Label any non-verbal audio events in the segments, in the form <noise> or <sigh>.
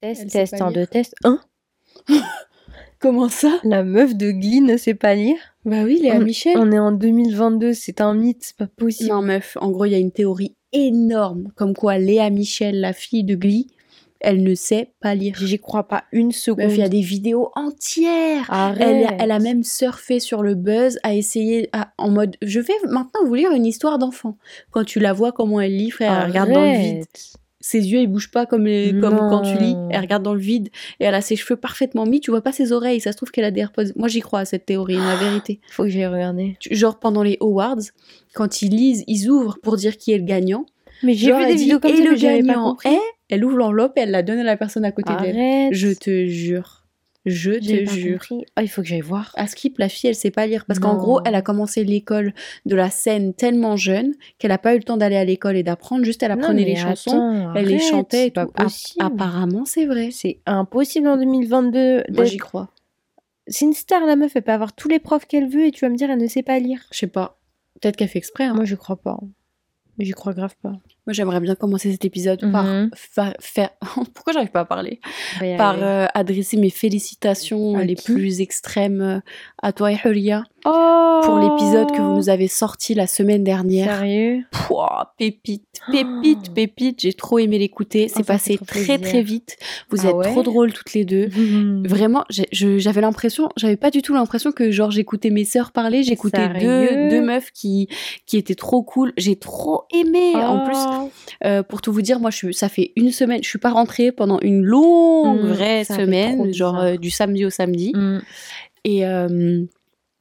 Test, test, lire. deux, test. Un. <laughs> Comment ça? La meuf de Glee ne sait pas lire? Bah oui, Léa On- Michel. On est en 2022, c'est un mythe, c'est pas possible. Non, meuf, en gros, il y a une théorie énorme, comme quoi Léa Michel, la fille de Glee, elle ne sait pas lire. J'y crois pas une seconde. Meuf, il y a des vidéos entières. Arrête. Elle, elle a même surfé sur le buzz, a essayé à- en mode je vais maintenant vous lire une histoire d'enfant. Quand tu la vois comment elle lit, frère, elle regarde dans le vide. Ses yeux ils bougent pas comme, les, comme quand tu lis, elle regarde dans le vide et elle a ses cheveux parfaitement mis, tu vois pas ses oreilles, ça se trouve qu'elle a des AirPods. Moi j'y crois à cette théorie, la vérité. Faut que j'aille regarder. Genre pendant les awards, quand ils lisent, ils ouvrent pour dire qui est le gagnant. Mais j'ai vu des dit, vidéos comme et ça, le mais j'avais pas gagnant compris. est, elle ouvre l'enveloppe et elle la donne à la personne à côté d'elle. Je te jure. Je te pas jure. Ah, il faut que j'aille voir. À Skip, la fille, elle sait pas lire. Parce qu'en gros, elle a commencé l'école de la scène tellement jeune qu'elle a pas eu le temps d'aller à l'école et d'apprendre. Juste, elle apprenait Non, les chansons, elle les chantait et tout. Apparemment, c'est vrai. C'est impossible en 2022. Moi, d'être- j'y crois. C'est une star, la meuf. Elle peut avoir tous les profs qu'elle veut et tu vas me dire, elle ne sait pas lire. Je sais pas. Peut-être qu'elle fait exprès. hein. Moi, je crois pas. J'y crois grave pas. Moi, j'aimerais bien commencer cet épisode par Mhm. fa- faire. <laughs> Pourquoi j'arrive pas à parler? Y Par euh, adresser mes félicitations les plus extrêmes euh, à toi et Hulia Oh pour l'épisode que vous nous avez sorti la semaine dernière. Sérieux? Pouah, pépite, pépite, pépite. J'ai trop aimé l'écouter. Oh, C'est passé très plaisir. très vite. Vous Ah êtes ouais? trop drôles toutes les deux. <laughs> Vraiment, j'avais l'impression, j'avais pas du tout l'impression que genre j'écoutais mes sœurs parler, j'écoutais deux, deux meufs qui qui étaient trop cool. J'ai trop aimé. En plus, Oh. euh, pour tout vous dire, moi, je suis, ça fait une semaine, je suis pas rentrée pendant une longue Mm, vraie semaine, genre euh, du samedi au samedi. Mm. Et euh,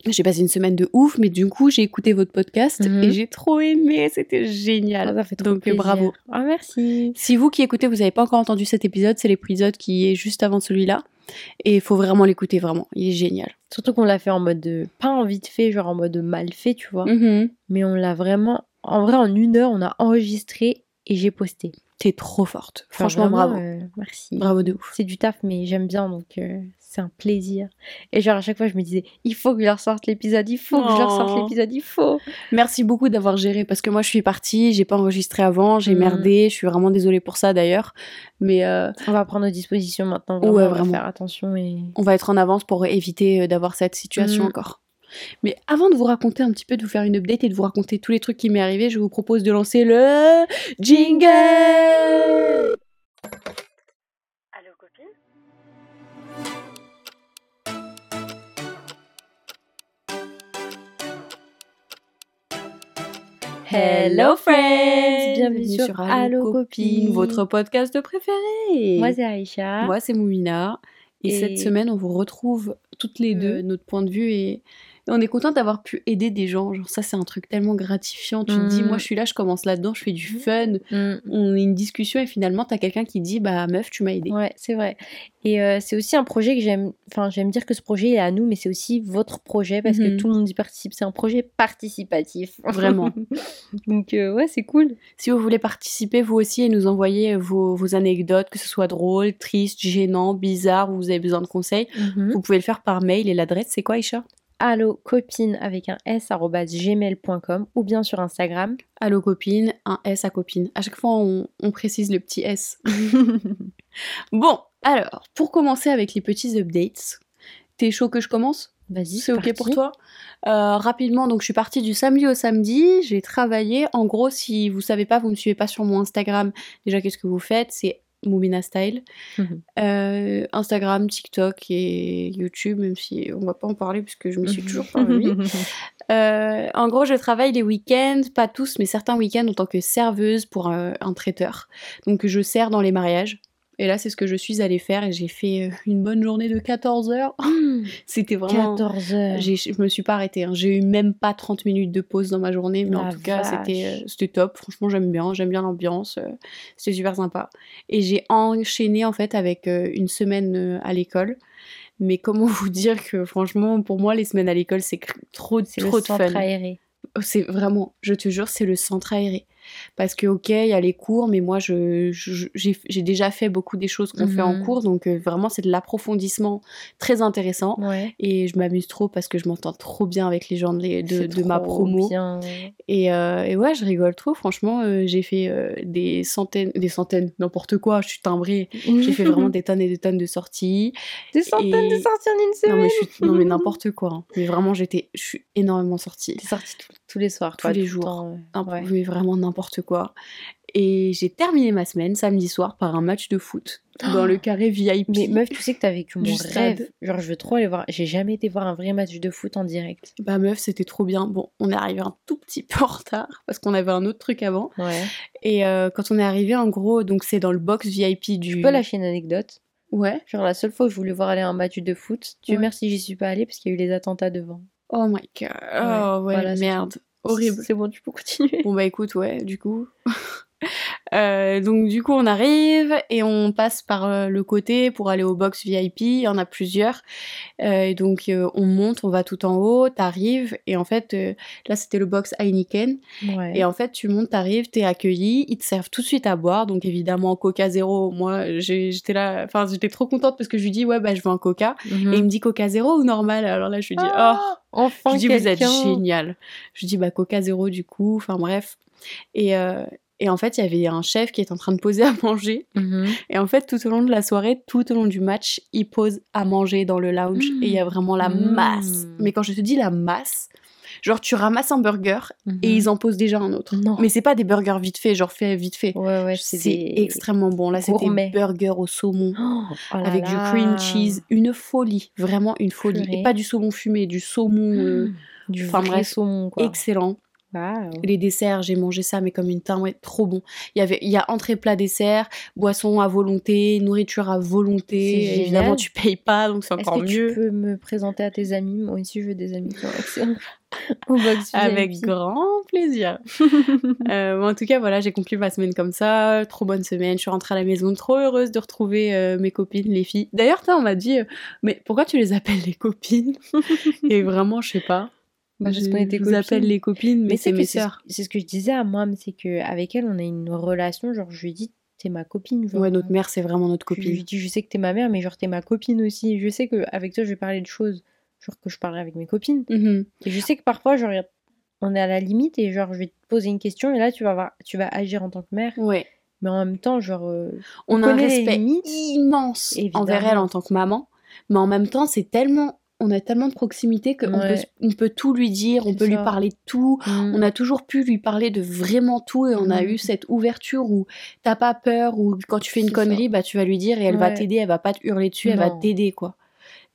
j'ai passé une semaine de ouf, mais du coup, j'ai écouté votre podcast Mhm. et j'ai trop aimé. C'était génial. Ah, ça fait trop Donc, plaisir. bravo. Ah, merci. Si vous qui écoutez, vous n'avez pas encore entendu cet épisode, c'est l'épisode qui est juste avant celui-là. Et il faut vraiment l'écouter, vraiment. Il est génial. Surtout qu'on l'a fait en mode de- pas en vite fait, genre en mode mal fait, tu vois. Mhm. Mais on l'a vraiment. En vrai, en une heure, on a enregistré et j'ai posté. T'es trop forte. Enfin, Franchement, vraiment, bravo. euh, merci. Bravo de ouf. C'est du taf, mais j'aime bien, donc euh, c'est un plaisir. Et genre, à chaque fois, je me disais, il faut que je leur sorte l'épisode, il faut que je leur sorte l'épisode, il faut. Merci beaucoup d'avoir géré parce que moi je suis partie, j'ai pas enregistré avant, j'ai Mhm. merdé, je suis vraiment désolée pour ça d'ailleurs. Mais euh, On va prendre nos dispositions maintenant. Vraiment, Ouais, on va vraiment. faire attention et. on va être en avance pour éviter d'avoir cette situation Mhm. encore. Mais avant de vous raconter un petit peu, de vous faire une update et de vous raconter tous les trucs qui m'est arrivé, je vous propose de lancer le jingle Allô, copine? Hello friends Bienvenue sur Allo Copine. votre podcast préféré. Moi, c'est Aïcha. Moi, c'est Moumina. Et, Et- cette semaine, on vous retrouve toutes les deux, Mm. notre point de vue. Et, et on est content d'avoir pu aider des gens. Genre, ça, c'est un truc tellement gratifiant. Tu te dis, Mm. moi, je suis là, je commence là-dedans, je fais du fun. Mm. On a une discussion et finalement, t'as quelqu'un qui dit, bah, meuf, tu m'as aidé. Ouais, c'est vrai. Et euh, c'est aussi un projet que j'aime. Enfin, j'aime dire que ce projet est à nous, mais c'est aussi votre projet parce que Mhm. tout le monde y participe. C'est un projet participatif. <laughs> Vraiment. Donc, euh, ouais, c'est cool. Si vous voulez participer, vous aussi, et nous envoyer vos, vos anecdotes, que ce soit drôle, triste, gênant, bizarre, ou vous avez besoin de conseils, vous pouvez le faire par mail. Et l'adresse, c'est quoi, Isha Allo copine avec un s gmail.com ou bien sur Instagram. Allo copine, un S à copine. À chaque fois, on, on précise le petit S. <laughs> bon, alors, pour commencer avec les petits updates, t'es chaud que je commence? Vas-y, C'est ok pour toi? Euh, Rapidement, donc je suis partie du samedi au samedi, j'ai travaillé. En gros, si vous savez pas, vous me suivez pas sur mon Instagram, déjà qu'est-ce que vous faites? C'est Moumina Style. Mhm. Euh, Instagram, TikTok et YouTube, même si on va pas en parler puisque je me suis toujours pas remis. <laughs> Euh, en gros, je travaille les week-ends, pas tous, mais certains week-ends en tant que serveuse pour euh, un traiteur. Donc je sers dans les mariages. Et là, c'est ce que je suis allée faire et j'ai fait euh, une bonne journée de 14 heures. <laughs> C'était vraiment... 14 heures. Je me suis pas arrêtée. hein. J'ai eu même pas 30 minutes de pause dans ma journée, mais en La tout cas, vache. euh, c'était top. Franchement, j'aime bien. J'aime bien l'ambiance. euh, C'était super sympa. Et j'ai enchaîné en fait avec une semaine à l'école. Mais comment <laughs> vous dire que franchement, pour moi, les semaines à l'école, c'est trop, C'est trop le de centre fun. aéré. C'est vraiment, je te jure, c'est le centre aéré. Parce que ok, il y a les cours, mais moi je, j'ai déjà fait beaucoup des choses qu'on fait en Mhm. cours, donc euh, vraiment c'est de l'approfondissement très intéressant. Ouais. Et je m'amuse trop parce que je m'entends trop bien avec les gens de, les- de, de ma promo. Et, euh, et ouais, je rigole trop. Franchement, euh, j'ai fait des centaines, des centaines, n'importe quoi. Je suis timbrée. J'ai fait vraiment des tonnes et des tonnes de sorties. des centaines de sorties en une Non semaine. mais, je suis- non mais <laughs> n'importe quoi. hein. Mais vraiment, j'étais, je suis énormément sortie. T'es sortie tous- les soirs, Tous quoi, les tout le jours. temps, ouais. Mais vraiment n'importe quoi. Et j'ai terminé ma semaine samedi soir par un match de foot dans le <gasps> carré VIP. Mais meuf, tu sais que t'as vécu mon rêve. Genre, je veux trop aller voir. J'ai jamais été voir un vrai match de foot en direct. Bah meuf, c'était trop bien. Bon, on est arrivé un tout petit peu en retard parce qu'on avait un autre truc avant. Ouais. Et euh, quand on est arrivé, en gros, donc c'est dans le box VIP du. Tu peux lâcher une anecdote? Ouais. Genre, la seule fois où je voulais voir aller un match de foot, Dieu Ouais. merci, j'y suis pas allée parce qu'il y a eu les attentats devant. Oh my god. Oh ouais, voilà, merde. Horrible. C'est bon, tu peux continuer. Bon bah écoute, ouais, du coup. Euh, donc du coup on arrive et on passe par euh, le côté pour aller au box VIP, il y en a plusieurs. Euh, et donc euh, on monte, on va tout en haut, t'arrives et en fait euh, là c'était le box Heineken Ouais. et en fait tu montes, t'arrives, t'es accueilli, ils te servent tout de suite à boire donc évidemment Coca Zéro. Moi j'étais là, enfin j'étais trop contente parce que je lui dis ouais bah je veux un Coca Mhm. et il me dit Coca Zéro ou normal? Alors là je lui dis oh Ah, enfin je dis, vous êtes génial. Je dis, bah, Coca zéro du coup. Enfin, bref. Et, euh, et en fait, il y avait un chef qui est en train de poser à <laughs> manger. Mhm. Et en fait, tout au long de la soirée, tout au long du match, il pose à manger dans le lounge. Mmh. Et il y a vraiment la Mmh. masse. Mais quand je te dis la masse, genre, tu ramasses un burger et Mhm. ils en posent déjà un autre. Non. Mais c'est pas des burgers vite fait, genre fait vite fait. Ouais, ouais, c'est des... extrêmement bon. Là, c'était burger au saumon. Oh, oh là avec du cream cheese, une folie, vraiment une folie. Purée. Et pas du saumon fumé, du saumon euh, Du enfin, vrai bref, saumon, quoi. excellent. Les desserts, j'ai mangé ça, mais comme une ouais, trop bon. Il y avait, il y a entrée, plat, dessert, boisson à volonté, nourriture à volonté. Évidemment, tu payes pas, donc c'est Est-ce encore que mieux. tu peux me présenter à tes amis? Moi aussi, je veux des amis <laughs> Avec grand plaisir. <laughs> Euh, en tout cas, voilà, j'ai conclu ma semaine comme ça. Trop bonne semaine. Je suis rentrée à la maison, trop heureuse de retrouver euh, mes copines, les filles. D'ailleurs, on m'a dit, euh, mais pourquoi tu les appelles les copines? <laughs> Et vraiment, je sais pas. Bah, je, qu'on était je vous appelle les copines, mais, Mais c'est mes sœurs. c'est ce que je disais à moi, c'est que avec elle, on a une relation. Genre, je lui ai dit, t'es ma copine. Genre, Ouais, notre mère, c'est vraiment notre Je lui copine. dis, je sais que t'es ma mère, mais genre, t'es ma copine aussi. Je sais qu'avec toi, je vais parler de choses, genre, que je parlerai avec mes copines. Mhm. Et je sais que parfois, genre, on est à la limite et genre, je vais te poser une question et là, tu vas, avoir, tu vas agir en tant que mère. Ouais. Mais en même temps, genre, euh, on a un respect immense Évidemment. envers elle en tant que maman, mais en même temps, c'est tellement, on a tellement de proximité qu'on Ouais. peut, on peut tout lui dire, on peut lui parler de tout. mm, On a toujours pu lui parler de vraiment tout et on a Mhm. eu cette ouverture où t'as pas peur ou quand tu fais une ça. connerie, bah tu vas lui dire et elle va t'aider, elle va pas te hurler dessus, elle va t'aider quoi.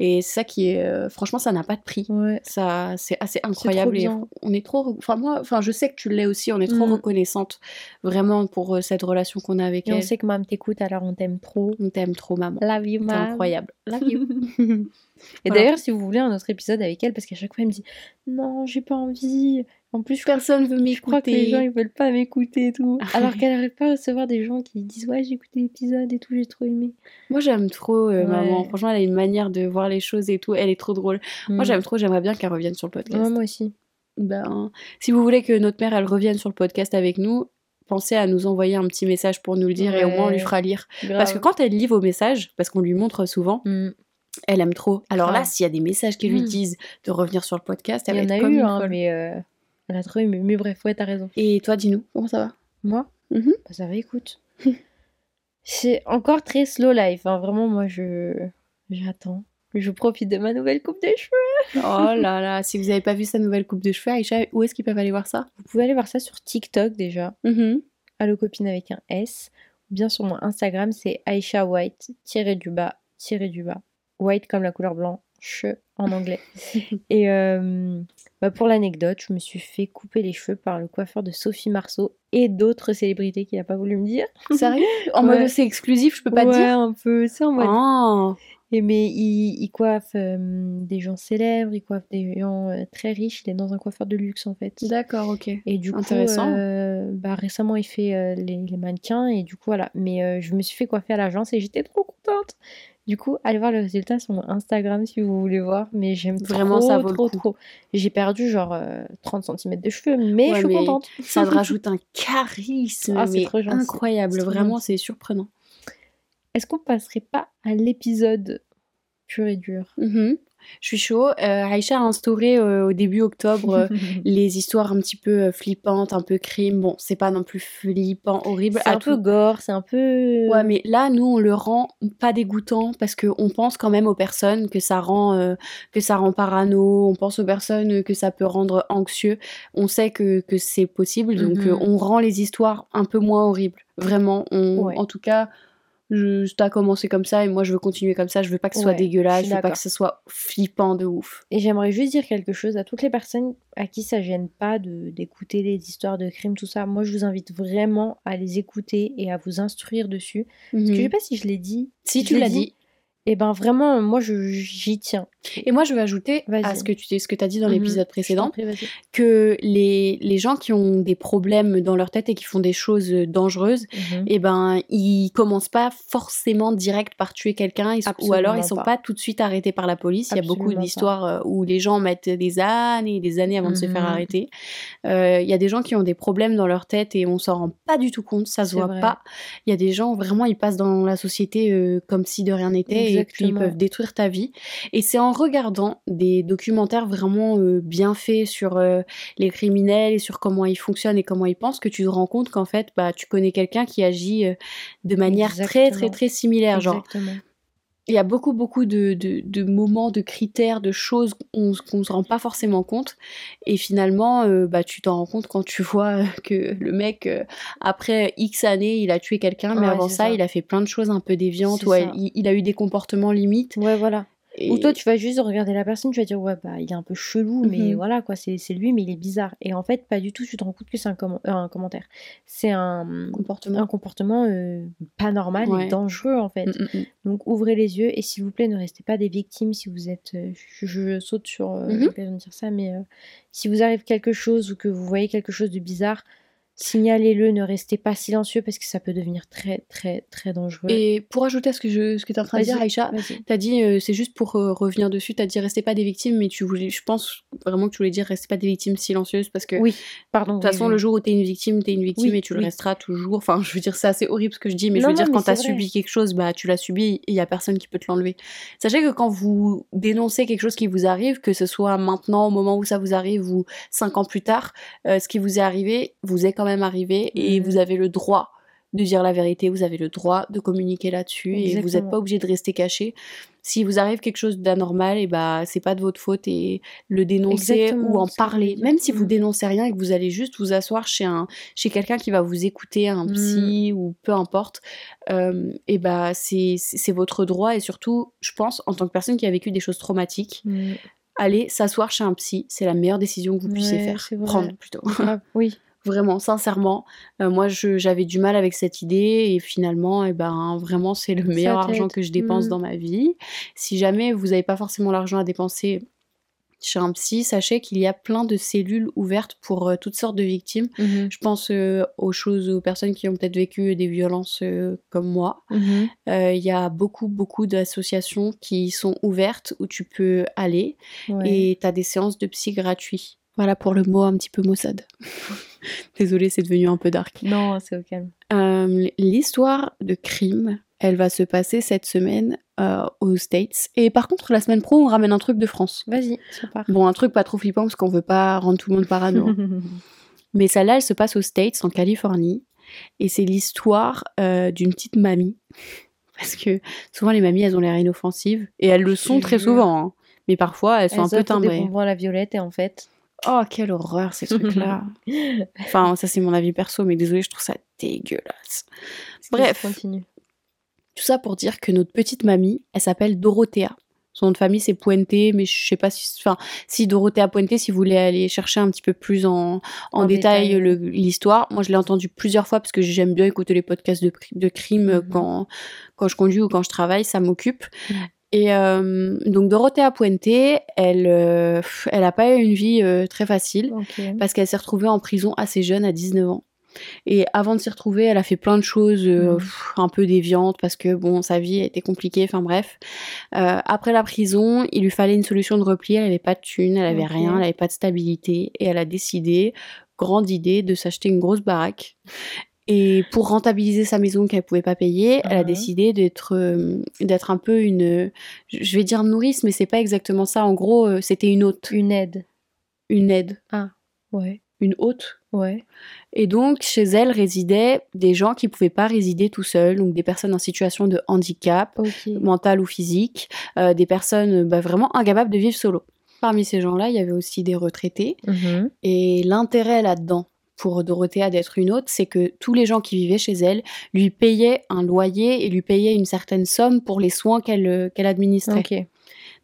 Et c'est ça qui est, euh, franchement, ça n'a pas de prix. ouais. Ça, c'est assez incroyable. et on est trop, enfin moi, enfin je sais que tu l'es aussi. On est trop Mhm. reconnaissante vraiment pour euh, cette relation qu'on a avec Et on elle. sait que maman t'écoute, alors on t'aime trop. On t'aime trop, maman. You, C'est maman. incroyable. Love you. <laughs> Et Voilà. d'ailleurs, si vous voulez un autre épisode avec elle, parce qu'à chaque fois, elle me dit Non, j'ai pas envie. En plus, Personne veut je crois que les gens m'écouter. ils veulent pas m'écouter et tout. <laughs> Alors qu'elle arrive pas à recevoir des gens qui disent Ouais, j'ai écouté l'épisode et tout, j'ai trop aimé. Moi, j'aime trop euh, Ouais. maman. Franchement, elle a une manière de voir les choses et tout. Elle est trop drôle. Moi, Mm. j'aime trop. J'aimerais bien qu'elle revienne sur le podcast. Ouais, moi aussi. Ben, si vous voulez que notre mère, elle revienne sur le podcast avec nous, pensez à nous envoyer un petit message pour nous le dire et au moins on lui fera lire. Grave. Parce que quand elle lit vos messages, parce qu'on lui montre souvent, Mm. elle aime trop. Alors là, s'il y a des messages qui lui Mm. disent de revenir sur le podcast, elle Il y va en être a comme eu, une hein, mais euh, a trop aimé. Mais bref, ouais, t'as raison. Et toi, dis-nous, comment ça va? Moi? Mhm. Bah, ça va, écoute. <laughs> C'est encore très slow life. hein. Vraiment, moi, je j'attends. Je profite de ma nouvelle coupe de cheveux. Oh là là, si vous n'avez pas vu sa nouvelle coupe de cheveux, Aïcha, où est-ce qu'ils peuvent aller voir ça? Vous pouvez aller voir ça sur TikTok déjà. Mhm. Allo copine avec un S. Ou bien sur mon Instagram, c'est Aisha White, tiré du bas, tiré du bas. White comme la couleur blanche en anglais. <laughs> Et euh, bah, pour l'anecdote, je me suis fait couper les cheveux par le coiffeur de Sophie Marceau et d'autres célébrités qu'il n'a pas voulu me dire. Sérieux En Ouais. mode c'est exclusif, je peux pas ouais, te dire? un peu. C'est en mode. Oh. Et mais il, il coiffe euh, des gens célèbres, il coiffe des gens euh, très riches. Il est dans un coiffeur de luxe en fait. D'accord, ok. Et du coup, Intéressant. euh, bah, récemment, il fait les, les mannequins et du coup, voilà. Mais je me suis fait coiffer à l'agence et j'étais trop contente. Du coup, allez voir le résultat sur mon Instagram si vous voulez voir. Mais j'aime Vraiment, trop, ça vaut le trop, coup. trop. J'ai perdu genre euh, 30 cm de cheveux, mais Ouais, je suis mais contente. Ça te <laughs> rajoute un charisme Ah, mais trop incroyable. Trop Vraiment, c'est surprenant. Est-ce qu'on passerait pas à l'épisode pur et dur? Mhm. Je suis chaud. Euh, Aïcha a instauré euh, au début octobre euh, <laughs> les histoires un petit peu flippantes, un peu crime. Bon, c'est pas non plus flippant, horrible. C'est à un peu tout- gore, c'est un peu. Ouais, mais là, nous, on le rend pas dégoûtant parce qu'on pense quand même aux personnes que ça rend, que ça rend parano. On pense aux personnes que ça peut rendre anxieux. On sait que, que c'est possible, donc Mhm. on rend les histoires un peu moins horribles. Vraiment, on, Ouais. en tout cas. Je, t'as commencé comme ça et moi je veux continuer comme ça. Je veux pas que ce soit Ouais, dégueulasse, je veux pas que ce soit flippant de ouf. Et j'aimerais juste dire quelque chose à toutes les personnes à qui ça gêne pas de d'écouter les histoires de crimes, tout ça. Moi, je vous invite vraiment à les écouter et à vous instruire dessus. Parce que je sais pas si je l'ai dit. Si tu l'as dit. dit. Et ben vraiment, moi, je j'y tiens. Et moi je veux ajouter à ce que tu ce que as dit dans Mhm. l'épisode précédent prie, que les, les gens qui ont des problèmes dans leur tête et qui font des choses dangereuses, Mhm. eh ben, ils commencent pas forcément direct par tuer quelqu'un, ou alors ils sont pas. pas. tout de suite arrêtés par la police. Il y a beaucoup d'histoires euh, où les gens mettent des années et des années avant de se faire Mhm. arrêter. Euh, Il y a des gens qui ont des problèmes dans leur tête et on s'en rend pas du tout compte, ça se voit vrai. pas. Il y a des gens vraiment, ils passent dans la société euh, comme si de rien n'était et puis ils peuvent détruire ta vie. Et c'est en regardant des documentaires vraiment euh, bien faits sur euh, les criminels et sur comment ils fonctionnent et comment ils pensent que tu te rends compte qu'en fait, bah, tu connais quelqu'un qui agit euh, de manière très, très, très similaire. Genre, Exactement. il y a beaucoup, beaucoup de, de, de moments, de critères, de choses qu'on ne se rend pas forcément compte. Et finalement, euh, bah, tu t'en rends compte quand tu <laughs> vois que le mec, euh, après X années, il a tué quelqu'un, mais Ouais, avant ça, ça. il a fait plein de choses un peu déviantes, ou il, il a eu des comportements limites. Ouais, voilà. Et... Ou toi, tu vas juste regarder la personne, tu vas dire, ouais, bah, il est un peu chelou, mais Mhm. voilà, quoi, c'est lui, mais il est bizarre. Et en fait, pas du tout, tu te rends compte que c'est un, comment- euh, un commentaire. C'est un, comportement. un comportement euh, pas normal Ouais. et dangereux, en fait. Mm, mm, mm. Donc, ouvrez les yeux et s'il vous plaît, ne restez pas des victimes si vous êtes. euh, je, je saute sur Mhm. l'occasion de dire ça, mais si vous arrive quelque chose ou que vous voyez quelque chose de bizarre, signalez-le, ne restez pas silencieux parce que ça peut devenir très, très, très dangereux. Et pour ajouter à ce que, je, ce que tu es en train de dire, Aïcha, vas-y. T'as dit, euh, c'est juste pour euh, revenir dessus, t'as dit restez pas des victimes, mais tu voulais, je pense vraiment que tu voulais dire restez pas des victimes silencieuses parce que de Oui, pardon. toute façon, le jour où t'es une victime, t'es une victime Oui, et tu le resteras toujours. Enfin, je veux dire, c'est assez horrible ce que je dis, mais je veux non, dire, quand c'est vrai. subi quelque chose, bah tu l'as subi et il y a personne qui peut te l'enlever. Sachez que quand vous dénoncez quelque chose qui vous arrive, que ce soit maintenant, au moment où ça vous arrive ou cinq ans plus tard, euh, ce qui vous est arrivé vous est quand même arrivé et Mhm. vous avez le droit de dire la vérité, vous avez le droit de communiquer là-dessus et vous n'êtes pas obligé de rester caché. Si vous arrive quelque chose d'anormal, et bah c'est pas de votre faute et le dénoncer Exactement, ou en parler. Même si vous Mhm. dénoncez rien et que vous allez juste vous asseoir chez un chez quelqu'un qui va vous écouter, un Mhm. psy ou peu importe, euh, et bah c'est c'est votre droit et surtout, je pense, en tant que personne qui a vécu des choses traumatiques, Mm. aller s'asseoir chez un psy, c'est la meilleure décision que vous puissiez Ouais, faire. Prendre plutôt. Oui. Vraiment, sincèrement, euh, moi j'avais du mal avec cette idée et finalement, eh ben, vraiment c'est le meilleur argent que je dépense Mm. dans ma vie. Si jamais vous n'avez pas forcément l'argent à dépenser chez un psy, sachez qu'il y a plein de cellules ouvertes pour euh, toutes sortes de victimes. Mhm. Je pense euh, aux choses, aux personnes qui ont peut-être vécu des violences euh, comme moi. Euh, Il y a beaucoup, beaucoup d'associations qui sont ouvertes où tu peux aller Ouais. et tu as des séances de psy gratuits. Voilà pour le mot un petit peu maussade. <laughs> Désolée, c'est devenu un peu dark. Non, c'est au calme. Euh, L'histoire de crime, elle va se passer cette semaine euh, aux States. Et par contre, la semaine pro, on ramène un truc de France. Vas-y, part. Bon, un truc pas trop flippant parce qu'on veut pas rendre tout le monde parano. <laughs> Mais celle-là, elle se passe aux States, en Californie. Et c'est l'histoire euh, d'une petite mamie. <laughs> Parce que souvent, les mamies, elles ont l'air inoffensives. Et elles le sont très souvent. hein. Mais parfois, elles sont Elles un peu timbrées. à la violette et en fait. Oh, quelle horreur, ces trucs-là. <laughs> enfin, ça, c'est mon avis perso, mais désolé, je trouve ça dégueulasse. Bref. Continue. Tout ça pour dire que notre petite mamie, elle s'appelle Dorothea. Son nom de famille, c'est Puente, mais je sais pas si, enfin, si Dorothea Puente, si vous voulez aller chercher un petit peu plus en, en, En détail l'histoire. Moi, je l'ai entendu plusieurs fois parce que j'aime bien écouter les podcasts de, de crime Mhm. quand, quand je conduis ou quand je travaille, ça m'occupe. Mhm. Et euh, donc, Dorothea Puente, elle, euh, elle a pas eu une vie euh, très facile parce qu'elle s'est retrouvée en prison assez jeune, à 19 ans. Et avant de s'y retrouver, elle a fait plein de choses pff, un peu déviantes parce que bon, sa vie a été compliquée. Enfin bref. Après la prison, il lui fallait une solution de repli. Elle avait pas de thune, elle avait Ok. rien, elle avait pas de stabilité, et elle a décidé, grande idée, de s'acheter une grosse baraque. Et pour rentabiliser sa maison qu'elle pouvait pas payer, elle a décidé d'être euh, d'être un peu une, je vais dire nourrice, mais c'est pas exactement ça. En gros, euh, c'était une hôte, Une aide. une aide, Ouais. une hôte. Ouais. Et donc, chez elle résidaient des gens qui pouvaient pas résider tout seuls, donc des personnes en situation de handicap, mental ou physique, euh, des personnes bah, vraiment incapables de vivre solo. Parmi ces gens-là, il y avait aussi des retraités. Mhm. Et l'intérêt là-dedans pour Dorothea d'être une hôte, c'est que tous les gens qui vivaient chez elle lui payaient un loyer et lui payaient une certaine somme pour les soins qu'elle euh, qu'elle administrait.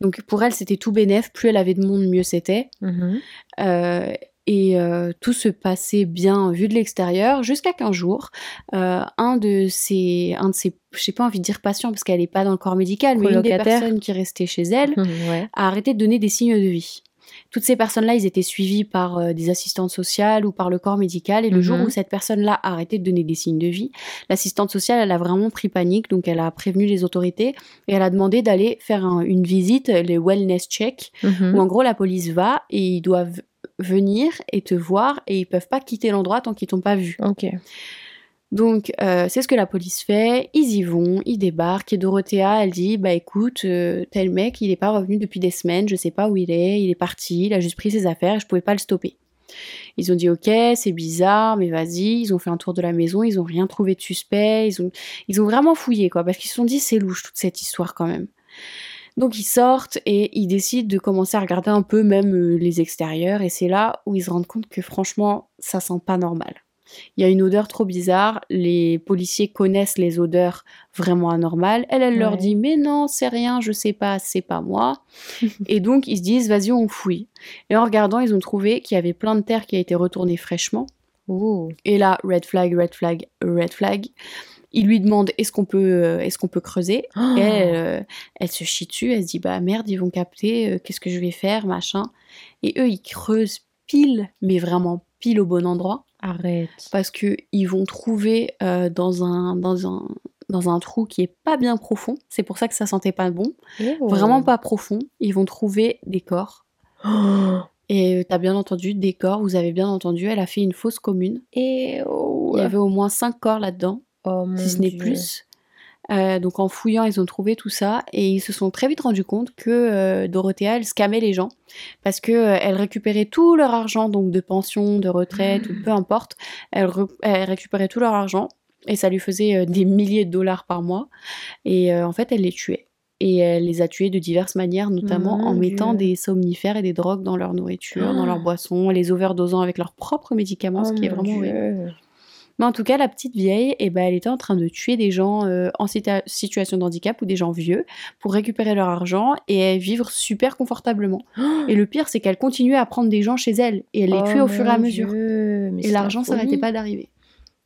Donc pour elle, c'était tout bénef. Plus elle avait de monde, mieux c'était. Mhm. Euh, et euh, tout se passait bien vu de l'extérieur jusqu'à qu'un jour, euh, un de ses, un de ses, j'ai pas envie de dire patients parce qu'elle n'est pas dans le corps médical, mais une des personnes qui restait chez elle Ouais. a arrêté de donner des signes de vie. Toutes ces personnes-là, ils étaient suivis par euh, des assistantes sociales ou par le corps médical. Et le Mhm. jour où cette personne-là a arrêté de donner des signes de vie, l'assistante sociale, elle a vraiment pris panique. Donc, elle a prévenu les autorités et elle a demandé d'aller faire un- une visite, les wellness check, Mhm. où en gros, la police va et ils doivent venir et te voir et ils peuvent pas quitter l'endroit tant qu'ils t'ont pas vu. Ok. Donc, euh, c'est ce que la police fait. Ils y vont, ils débarquent. Et Dorothea, elle dit Bah écoute, euh, tel mec, il est pas revenu depuis des semaines, je sais pas où il est, il est parti, il a juste pris ses affaires et je pouvais pas le stopper. Ils ont dit Ok, c'est bizarre, mais vas-y. Ils ont fait un tour de la maison, ils ont rien trouvé de suspect. Ils ont, ils ont vraiment fouillé, quoi, parce qu'ils se sont dit C'est louche toute cette histoire quand même. Donc ils sortent et ils décident de commencer à regarder un peu même euh, les extérieurs et c'est là où ils se rendent compte que franchement ça sent pas normal. Il y a une odeur trop bizarre, les policiers connaissent les odeurs vraiment anormales. Elle, elle leur dit mais non, c'est rien, je sais pas, c'est pas moi. <laughs> et donc ils se disent vas-y on fouille. Et en regardant, ils ont trouvé qu'il y avait plein de terre qui a été retournée fraîchement. Ouh. Et là, red flag, red flag, red flag. Ils lui demandent est-ce qu'on peut, euh, est-ce qu'on peut creuser? Et <gasps> elle, euh, elle se chie dessus, elle se dit bah merde, ils vont capter, euh, qu'est-ce que je vais faire, machin. Et eux, ils creusent pile, mais vraiment pile au bon endroit, Arrête. parce que ils vont trouver euh, dans un dans un dans un trou qui est pas bien profond. C'est pour ça que ça sentait pas bon, Oh. vraiment pas profond. Ils vont trouver des corps. Oh. <gasps> Et euh, t'as bien entendu des corps. Vous avez bien entendu. Elle a fait une fosse commune. Et oh. Il y avait au moins cinq corps là-dedans. Oh si ce n'est plus. Euh, donc en fouillant, ils ont trouvé tout ça et ils se sont très vite rendus compte que euh, Dorothea, elle scammait les gens parce que euh, elle récupérait tout leur argent, donc de pension, de retraite, ou peu importe. Elle, récupérait tout leur argent et ça lui faisait euh, des milliers de dollars par mois. Et en fait, elle les tuait. Et elle les a tués de diverses manières, notamment en mettant Dieu. des somnifères et des drogues dans leur nourriture, dans Ah. leurs boissons, les overdosant avec leurs propres médicaments, ce Oh qui est mon vraiment. Mais en tout cas, la petite vieille, eh ben, elle était en train de tuer des gens euh, en situa- situation de handicap ou des gens vieux pour récupérer leur argent et vivre super confortablement. <gasps> Et le pire, c'est qu'elle continuait à prendre des gens chez elle et elle les Oh tuait au fur et à mesure. Dieu, Et l'argent s'arrêtait folie. pas d'arriver.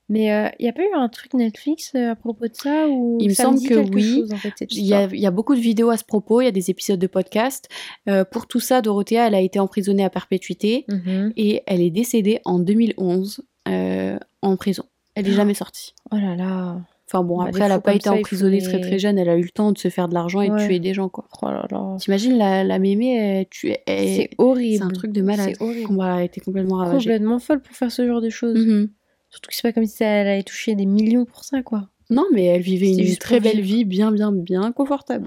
Mais il n'y a pas eu un truc Netflix euh, à propos de ça ou Il me ça semble dit que oui. en fait, Il y, a, il y a beaucoup de vidéos à ce propos, il y a des épisodes de podcast. Euh, pour tout ça, Dorothea, elle a été emprisonnée à perpétuité Mhm. et elle est décédée en 2011 euh, en prison. Elle n'est jamais sortie. Oh là là. Enfin bon, Bah, après, elle n'a pas été ça, emprisonnée les- très très jeune, elle a eu le temps de se faire de l'argent et de tuer des gens, quoi. Oh là là. T'imagines la, la mémé, elle, tu, elle- C'est horrible. c'est un truc de malade. C'est horrible. On a été complètement ravagée. Complètement folle pour faire ce genre de choses. Mhm. Surtout que c'est pas comme si elle allait toucher des millions pour ça, quoi. Non, mais elle vivait une très belle vie, bien, bien, bien confortable.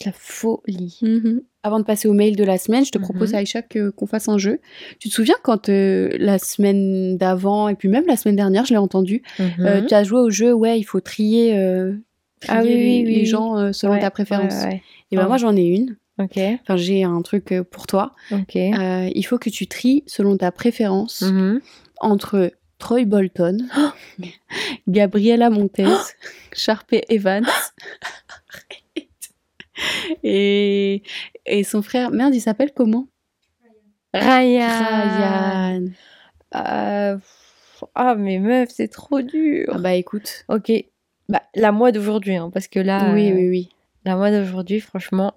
C'est de la folie. Mhm. Avant de passer au mail de la semaine, je te Mhm. propose, Aïcha, que- qu'on fasse un jeu. Tu te souviens quand euh, la semaine d'avant, et puis même la semaine dernière, je l'ai entendu, euh, Mhm. tu as joué au jeu, ouais, il faut trier, euh, trier Ah oui, les, oui, oui, les oui. gens euh, selon Ouais, ta préférence. ouais, ouais. Et ben Ah. moi, j'en ai une. Ok, Enfin, j'ai un truc euh, pour toi. ok. Euh, il faut que tu tries selon ta préférence entre Troy Bolton, <gasps> Gabriela Montez, <gasps> Sharpay Evans <gasps> <laughs> et, et son frère. Merde, il s'appelle comment? Ryan. Ryan. Euh, Ah, mais meuf, c'est trop dur. Ah bah écoute. Ok. Bah, la moi d'aujourd'hui, hein, parce que là, oui, euh, oui, oui. la moi d'aujourd'hui, franchement.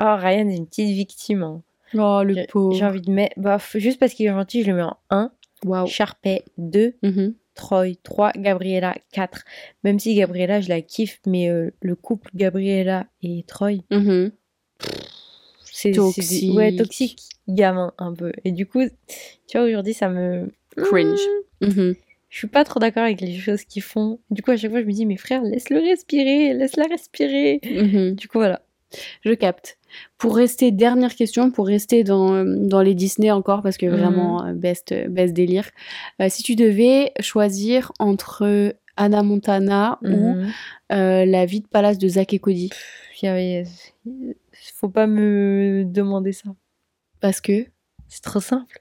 Oh, Ryan est une petite victime. hein. Oh, le pauvre. J'ai envie de mettre. Bah, juste parce qu'il est gentil, je le mets en 1. Waouh. Sharpay 2. Mhm. Troy 3. Gabriella 4. Même si Gabriella, je la kiffe, mais euh, le couple Gabriella et Troy, Mhm. c'est des- Toxique. Ouais, toxique, gamin, un peu. Et du coup, tu vois, aujourd'hui, ça me. Cringe. Mhm. Je suis pas trop d'accord avec les choses qu'ils font. Du coup, à chaque fois, je me dis, mais frère, laisse-le respirer, laisse-la respirer. Mhm. Du coup, voilà. Je capte. Pour rester, dernière question, pour rester dans, dans les Disney encore, parce que Mhm. vraiment, euh, best, best délire. Euh, si tu devais choisir entre Anna Montana ou Mhm. euh, La vie de palace de Zack et Cody, Il Faut pas me demander ça. parce que? C'est trop simple.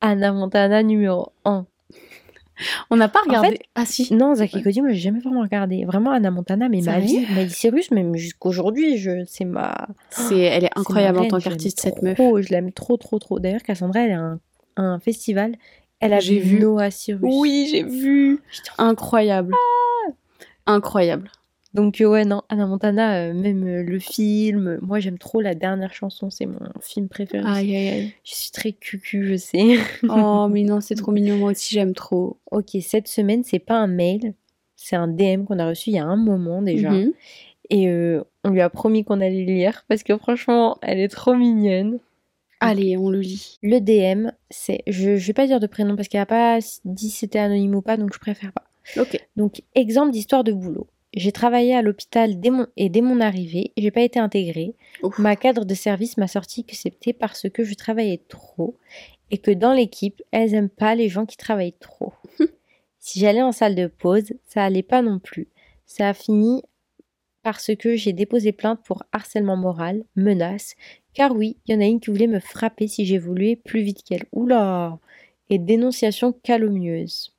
Anna Montana numéro 1. <laughs> on n'a pas regardé. fait, ah si. Non, Zack et Cody, moi, j'ai jamais vraiment regardé. Vraiment, Anna Montana, mais ma vie, Miley Cyrus, même jusqu'aujourd'hui, je... c'est ma. C'est, elle est incroyable en tant qu'artiste, cette meuf. Je l'aime trop, trop, trop. D'ailleurs, Cassandra, elle a un, un festival. Elle a vu vu. Noah Cyrus. Oui, j'ai vu. Incroyable. Incroyable. Donc euh, ouais, non, Anna Montana, euh, même euh, le film, euh, moi j'aime trop la dernière chanson, c'est mon film préféré. Aïe, aïe, aïe. Je suis très cucu, je sais. <laughs> Oh, mais non, c'est trop <laughs> mignon. Moi aussi, j'aime trop. ok, cette semaine, c'est pas un mail, c'est un DM qu'on a reçu il y a un moment déjà. Mhm. Et on lui a promis qu'on allait le lire parce que franchement, elle est trop mignonne. Allez, on le lit. Le DM, c'est. Je, je vais pas dire de prénom parce qu'elle a pas dit si c'était anonyme ou pas, donc je préfère pas. Ok. Donc, exemple d'histoire de boulot. J'ai travaillé à l'hôpital dès mon, et dès mon arrivée, j'ai pas été intégrée. Ouf. Ma cadre de service m'a sorti que c'était parce que je travaillais trop et que dans l'équipe, elles aiment pas les gens qui travaillent trop. <laughs> si j'allais en salle de pause, ça allait pas non plus. Ça a fini parce que j'ai déposé plainte pour harcèlement moral, menace, car oui, il y en a une qui voulait me frapper si j'évoluais plus vite qu'elle. Oula Et dénonciation calomnieuse.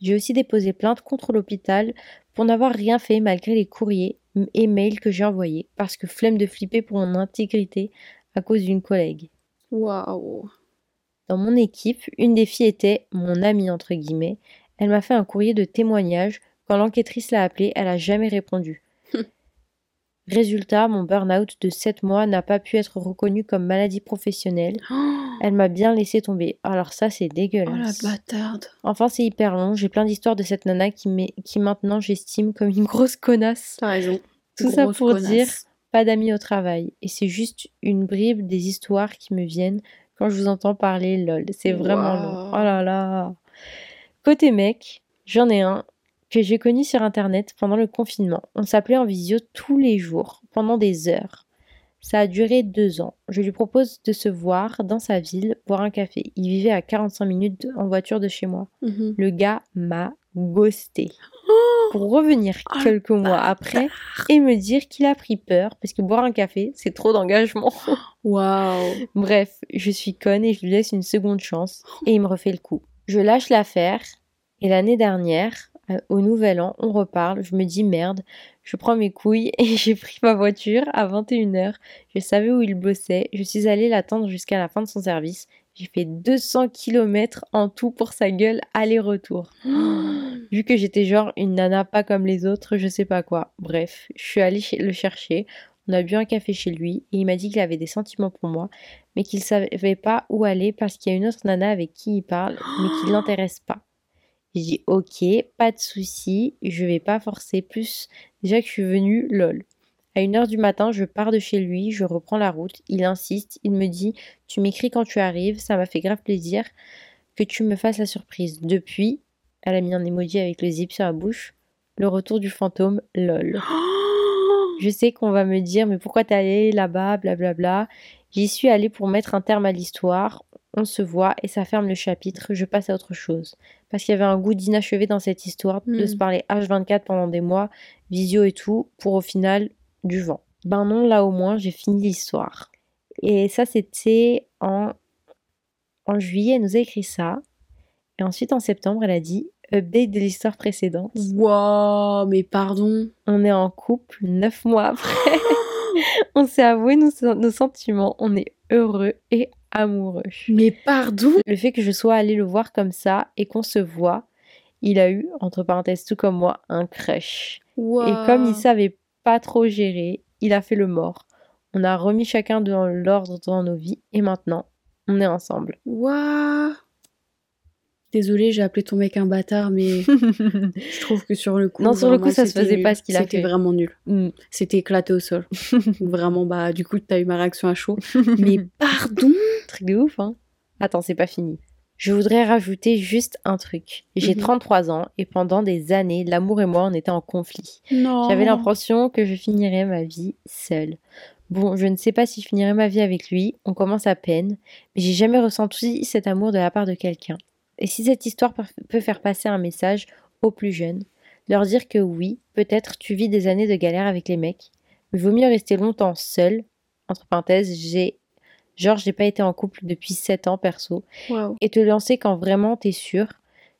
J'ai aussi déposé plainte contre l'hôpital pour n'avoir rien fait malgré les courriers et mails que j'ai envoyés, parce que flemme de flipper pour mon intégrité à cause d'une collègue. Waouh. Dans mon équipe, une des filles était mon amie entre guillemets. Elle m'a fait un courrier de témoignage. Quand l'enquêtrice l'a appelée, elle a jamais répondu. Résultat, mon burn-out de 7 mois n'a pas pu être reconnu comme maladie professionnelle. Oh, Elle m'a bien laissé tomber. Alors ça, c'est oh la dégueulasse. bâtarde. enfin, c'est hyper long. J'ai plein d'histoires de cette nana qui, qui maintenant j'estime comme une grosse connasse. T'as raison. Tout ça pour connasse. dire pas d'amis au travail. Et c'est juste une bribe des histoires qui me viennent quand je vous entends parler, lol. C'est vraiment long. Oh là là. Côté mec, j'en ai un que j'ai connu sur internet pendant le confinement. On s'appelait en visio tous les jours, pendant des heures. Ça a duré deux ans. Je lui propose de se voir dans sa ville, boire un café. Il vivait à 45 minutes en voiture de chez moi. Mhm. Le gars m'a ghosté. Pour revenir Oh, le quelques mois après et me dire qu'il a pris peur parce que boire un café, c'est trop d'engagement. <laughs> Waouh. Bref, je suis conne et je lui laisse une seconde chance et il me refait le coup. Je lâche l'affaire et l'année dernière, au nouvel an, on reparle. Je me dis merde, je prends mes couilles <laughs> et j'ai pris ma voiture à 21h. Je savais où il bossait. Je suis allée l'attendre jusqu'à la fin de son service. J'ai fait 200 km en tout pour sa gueule aller-retour. <gasps> Vu que j'étais genre une nana pas comme les autres, je sais pas quoi. Bref, je suis allée le chercher. On a bu un café chez lui et il m'a dit qu'il avait des sentiments pour moi, mais qu'il savait pas où aller parce qu'il y a une autre nana avec qui il parle, mais qui <gasps> l'intéresse pas. J'ai dit ok, pas de souci, je vais pas forcer plus. Déjà que je suis venue, lol. À une heure du matin, je pars de chez lui, je reprends la route. Il insiste, il me dit Tu m'écris quand tu arrives, ça m'a fait grave plaisir que tu me fasses la surprise. Depuis, elle a mis un emoji avec le zip sur la bouche. Le retour du fantôme, lol. <gasps> Je sais qu'on va me dire, mais pourquoi t'es allé là-bas, blablabla. J'y suis allée pour mettre un terme à l'histoire. On se voit et ça ferme le chapitre. Je passe à autre chose. Parce qu'il y avait un goût d'inachevé dans cette histoire, de Mm. se parler H24 pendant des mois, visio et tout, pour au final du vent. Ben non, là au moins, j'ai fini l'histoire. Et ça, c'était en... en juillet, elle nous a écrit ça. Et ensuite, en septembre, elle a dit update de l'histoire précédente. Waouh, mais pardon. On est en couple neuf mois après. <gasps> <laughs> on s'est avoué nos, nos sentiments. On est heureux et amoureux. Mais pardon? Le fait que je sois allée le voir comme ça et qu'on se voit, il a eu, entre parenthèses, tout comme moi, un crush. Et comme il savait pas trop gérer, il a fait le mort. On a remis chacun dans l'ordre dans nos vies et maintenant, on est ensemble. Waouh Désolée, j'ai appelé ton mec un bâtard, mais <laughs> je trouve que sur le coup. Non, sur le coup, ça se c'était faisait nul. pas ce qu'il a C'était fait. vraiment nul. Mm. C'était éclaté au sol. <laughs> vraiment, bah, du coup, t'as eu ma réaction à chaud. <laughs> Mais pardon? Truc de ouf, hein. Attends, c'est pas fini. Je voudrais rajouter juste un truc. J'ai Mhm. 33 ans et pendant des années, l'amour et moi, on était en conflit. Non. J'avais l'impression que je finirais ma vie seule. Bon, je ne sais pas si je finirai ma vie avec lui, on commence à peine, mais j'ai jamais ressenti cet amour de la part de quelqu'un. Et si cette histoire peut faire passer un message aux plus jeunes, leur dire que oui, peut-être tu vis des années de galère avec les mecs, mais vaut mieux rester longtemps seul. Entre parenthèses, j'ai genre j'ai pas été en couple depuis 7 ans perso et te lancer quand vraiment t'es sûr.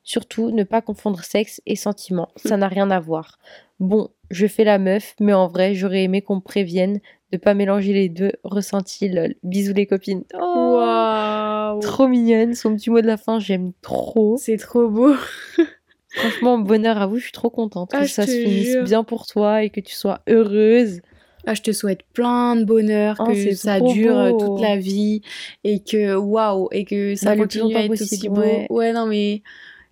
Surtout, ne pas confondre sexe et sentiment, ça n'a rien à voir. Bon, je fais la meuf, mais en vrai, j'aurais aimé qu'on me prévienne de pas mélanger les deux. Ressenti, lol. Bisous les copines. Oh, trop mignonne. Son petit mot de la fin, j'aime trop. C'est trop beau. <laughs> Franchement, bonheur à vous, je suis trop contente que Ah, ça se finisse jure. bien pour toi et que tu sois heureuse. Ah, je te souhaite plein de bonheur, Oh, que ça dure euh, beau. toute la vie et que waouh et que ça Bah, continue à être aussi beau. ouais. Ouais, non mais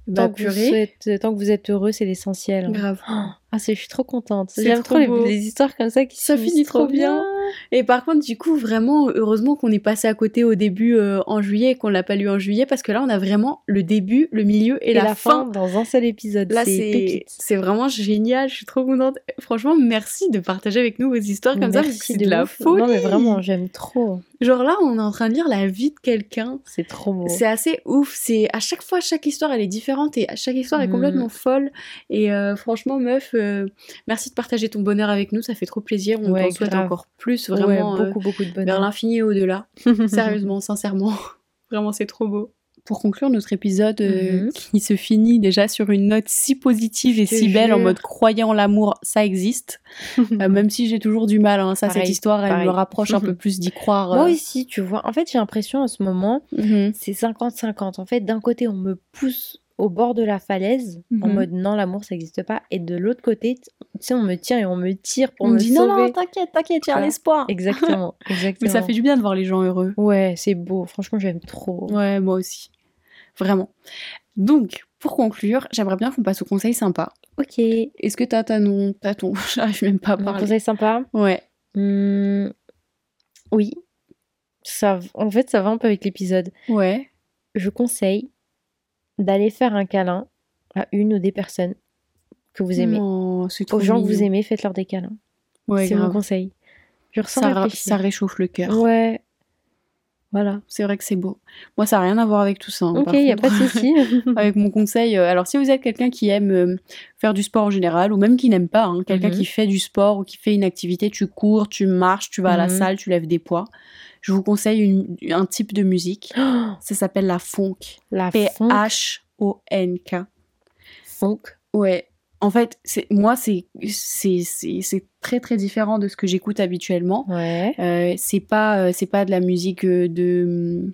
bah tant, que vous purée, êtes, tant que vous êtes heureux, c'est l'essentiel. grave. <gasps> Ah, c'est, je suis trop contente. J'aime trop trop, les, histoires comme ça qui Ça finissent trop bien. Et par contre, du coup, vraiment, heureusement qu'on est passé à côté au début euh, en juillet et qu'on l'a pas lu en juillet parce que là, on a vraiment le début, le milieu et, Et, la, la, fin, dans un seul épisode. Là, c'est vraiment génial. Je suis trop contente. Franchement, merci de partager avec nous vos histoires comme ça c'est de, la folie. Non, mais vraiment, j'aime trop. Genre là, on est en train de lire la vie de quelqu'un. C'est trop beau. C'est assez ouf. C'est à chaque fois, chaque histoire, elle est différente et à chaque histoire est Mhm. complètement folle. Et euh, franchement, meuf, euh, merci de partager ton bonheur avec nous. Ça fait trop plaisir. On Ouais, t'en souhaite encore plus, Ouais, vraiment, euh, beaucoup, beaucoup de vers bonheur. l'infini et au-delà. <laughs> Sérieusement, sincèrement, <laughs> vraiment, c'est trop beau. Pour conclure notre épisode euh, Mhm. qui se finit déjà sur une note si positive et si belle en mode croyant l'amour, ça existe. <laughs> Euh, même si j'ai toujours du mal, hein, ça, cette Pareil, histoire, elle me rapproche un peu plus d'y croire. Moi aussi, tu vois. En fait, j'ai l'impression en ce moment, Mhm. c'est 50-50. En fait, d'un côté, on me pousse au bord de la falaise, en Mhm. mode non, l'amour, ça n'existe pas. Et de l'autre côté, tu sais, on me tient et on me tire pour On me dit non, sauver. non, t'inquiète, t'inquiète, a Voilà. l'espoir. Exactement, <laughs> exactement. Mais ça fait du bien de voir les gens heureux. Ouais, c'est beau. Franchement, j'aime trop. Ouais, moi aussi. Vraiment. Donc, pour conclure, j'aimerais bien qu'on passe au conseil sympa. Ok. Est-ce que t'as ta non, t'as ton, <laughs> j'arrive même pas à Un parler. conseil sympa Ouais. Hmm, Oui. Ça, en fait, ça va un peu avec l'épisode. Ouais. Je conseille d'aller faire un câlin à une ou des personnes que vous aimez. Oh, Aux gens que vous aimez, faites-leur des câlins. Ouais, c'est mon conseil. Je ressens Ça, réchauffe le cœur. Ouais. Voilà. C'est vrai que c'est beau. Moi, ça n'a rien à voir avec tout ça. hein, Ok, il n'y a pas de souci. <laughs> avec mon conseil. euh, Alors, si vous êtes quelqu'un qui aime euh, faire du sport en général, ou même qui n'aime pas, hein, quelqu'un Mhm. qui fait du sport ou qui fait une activité, tu cours, tu marches, tu vas à la Mhm. salle, tu lèves des poids, je vous conseille une- un type de musique. <gasps> Oh, Ça s'appelle la funk. la. P-H-O-N-K. funk? Ouais. En fait, moi, c'est très très différent de ce que j'écoute habituellement. Ouais. Euh, c'est pas euh, c'est pas de la musique euh, de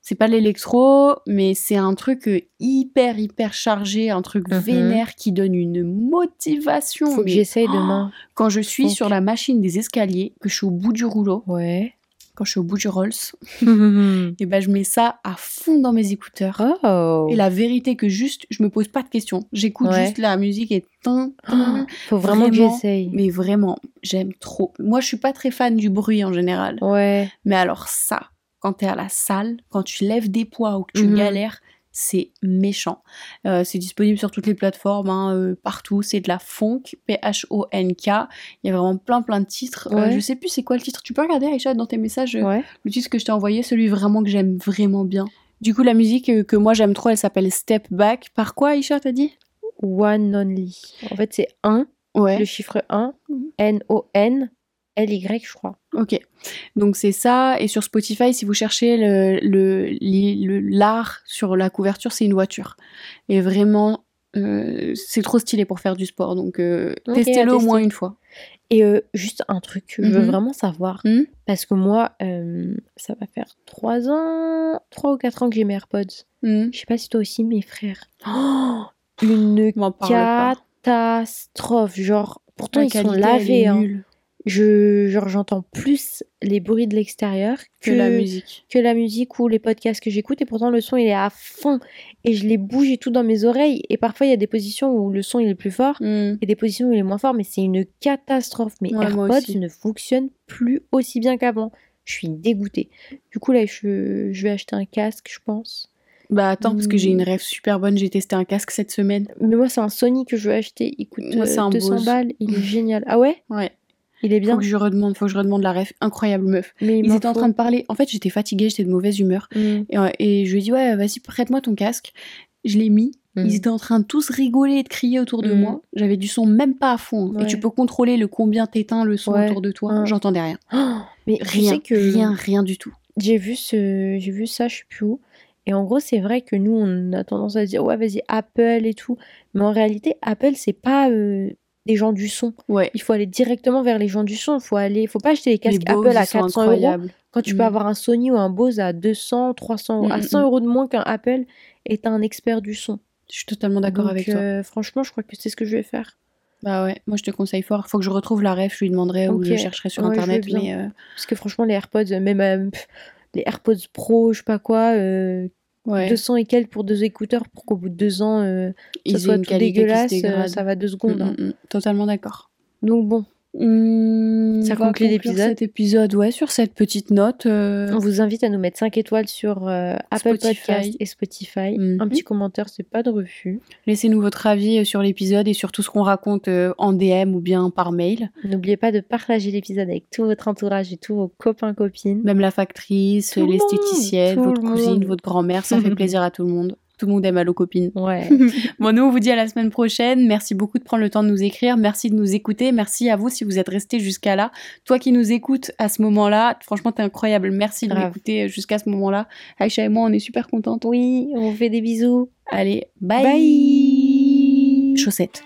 c'est pas l'électro, mais c'est un truc euh, hyper hyper chargé, un truc Mhm. vénère qui donne une motivation. Faut que mais j'essaye <gasps> demain. quand je suis Funk. sur la machine des escaliers, que je suis au bout du rouleau, Ouais. Quand je suis au bout du Rolls, <laughs> et ben je mets ça à fond dans mes écouteurs. oh. Et la vérité que juste, je me pose pas de questions. J'écoute Ouais. juste la musique et tin, tin. Faut vraiment, que j'essaye. Mais vraiment, j'aime trop. Moi, je suis pas très fan du bruit en général. Ouais. Mais alors ça, quand t'es à la salle, quand tu lèves des poids ou que tu Mhm. galères, c'est méchant. Euh, c'est disponible sur toutes les plateformes, hein, euh, partout. C'est de la funk, P-H-O-N-K. Il y a vraiment plein plein de titres. Euh, Ouais. je sais plus c'est quoi le titre. Tu peux regarder Aïcha dans tes messages euh, Ouais. le titre que je t'ai envoyé, celui vraiment que j'aime vraiment bien. Du coup, la musique euh, que moi j'aime trop, elle s'appelle Step Back. Par quoi, Aïcha, t'as dit? One only. En fait, c'est 1, Ouais. le chiffre 1, Mhm. N-O-N, L-Y, je crois. Ok. Donc c'est ça. Et sur Spotify, si vous cherchez le le- le- l'art sur la couverture, c'est une voiture. Et vraiment, euh, c'est trop stylé pour faire du sport. Donc euh, testez-le au moins une fois. Et euh, juste un truc, je veux Mhm. vraiment savoir. Mhm. Parce que moi, ça va faire 3 ans, 3 ou 4 ans que j'ai mes AirPods. Hmm. Je sais pas si toi aussi, mes frères. Oh, <gasps> une catastrophe. Genre, pourtant, ils sont lavés. hein. Je genre j'entends plus les bruits de l'extérieur Que la musique. que la musique ou les podcasts que j'écoute et pourtant le son il est à fond et je les bouge et tout dans mes oreilles et parfois il y a des positions où le son il est plus fort Hmm. et des positions où il est moins fort mais c'est une catastrophe mes Ouais, AirPods ne fonctionnent plus aussi bien qu'avant je suis dégoûtée du coup là je, je vais acheter un casque je pense Bah attends, parce que j'ai Hmm. une rêve super bonne. J'ai testé un casque cette semaine. mais moi c'est un Sony que je veux acheter il coûte Moi, c'est euh, un 200 Bose. balles il est génial ah ouais? Ouais. Il est Faut bien que je redemande, faut que je redemande la rêve. Incroyable meuf. mais il Ils étaient en faut. train de parler. En fait, j'étais fatiguée, j'étais de mauvaise humeur. Et, euh, et je lui ai dit, ouais, vas-y, prête-moi ton casque. Je l'ai mis. Mm. Ils étaient en train de tous rigoler et de crier autour de Mm. moi. J'avais du son même pas à fond. Ouais. Et tu peux contrôler le combien t'éteins le son Ouais. autour de toi. Mm. J'entendais rien. Oh, <gasps> mais Rien, que rien, rien du tout. j'ai vu ce j'ai vu ça je sais plus où et en gros c'est vrai que nous on a tendance à dire ouais vas-y Apple et tout mais en réalité Apple c'est pas euh, des gens du son Ouais. il faut aller directement vers les gens du son il faut aller faut pas acheter les casques Les Bose, Apple à ils sont 400 euros quand tu Mm. peux avoir un Sony ou un Bose à 200 300 euros Mm, à mm, 100 mm. euros de moins qu'un Apple et t'as un expert du son Je suis totalement d'accord avec toi. euh, franchement je crois que c'est ce que je vais faire Bah ouais, moi je te conseille fort. Faut que je retrouve la rêve, je lui demanderai ou je chercherai sur Ouais, internet. Mais euh, parce que franchement les AirPods même euh, les AirPods Pro je sais pas quoi ouais, 200 et quelques pour deux écouteurs pour qu'au bout de deux ans euh, ça ils soit tout dégueulasse, euh, ça va deux Mm, secondes. hein. mm, mm. Totalement d'accord. Donc bon, Mmh, Ça conclut l'épisode. Cet épisode, ouais, sur cette petite note. euh, on vous invite à nous mettre 5 étoiles sur euh, Apple. Podcast et Spotify. Mhm. Un petit commentaire, c'est pas de refus. Laissez-nous votre avis euh, sur l'épisode et sur tout ce qu'on raconte euh, en DM ou bien par mail. N'oubliez pas de partager l'épisode avec tout votre entourage et tous vos copains copines. Même la factrice, le l'esthéticienne, votre cousine, votre grand-mère, ça fait <laughs> plaisir à tout le monde. Tout le monde aime Allo Copine. Ouais. <laughs> Bon, nous, on vous dit à la semaine prochaine. Merci beaucoup de prendre le temps de nous écrire. Merci de nous écouter. Merci à vous si vous êtes restés jusqu'à là. Toi qui nous écoutes à ce moment-là, franchement, t'es incroyable. Merci de m'écouter jusqu'à ce moment-là. Aïcha et moi, on est super contentes. oui, on vous fait des bisous. Allez, bye. Bye. Chaussettes.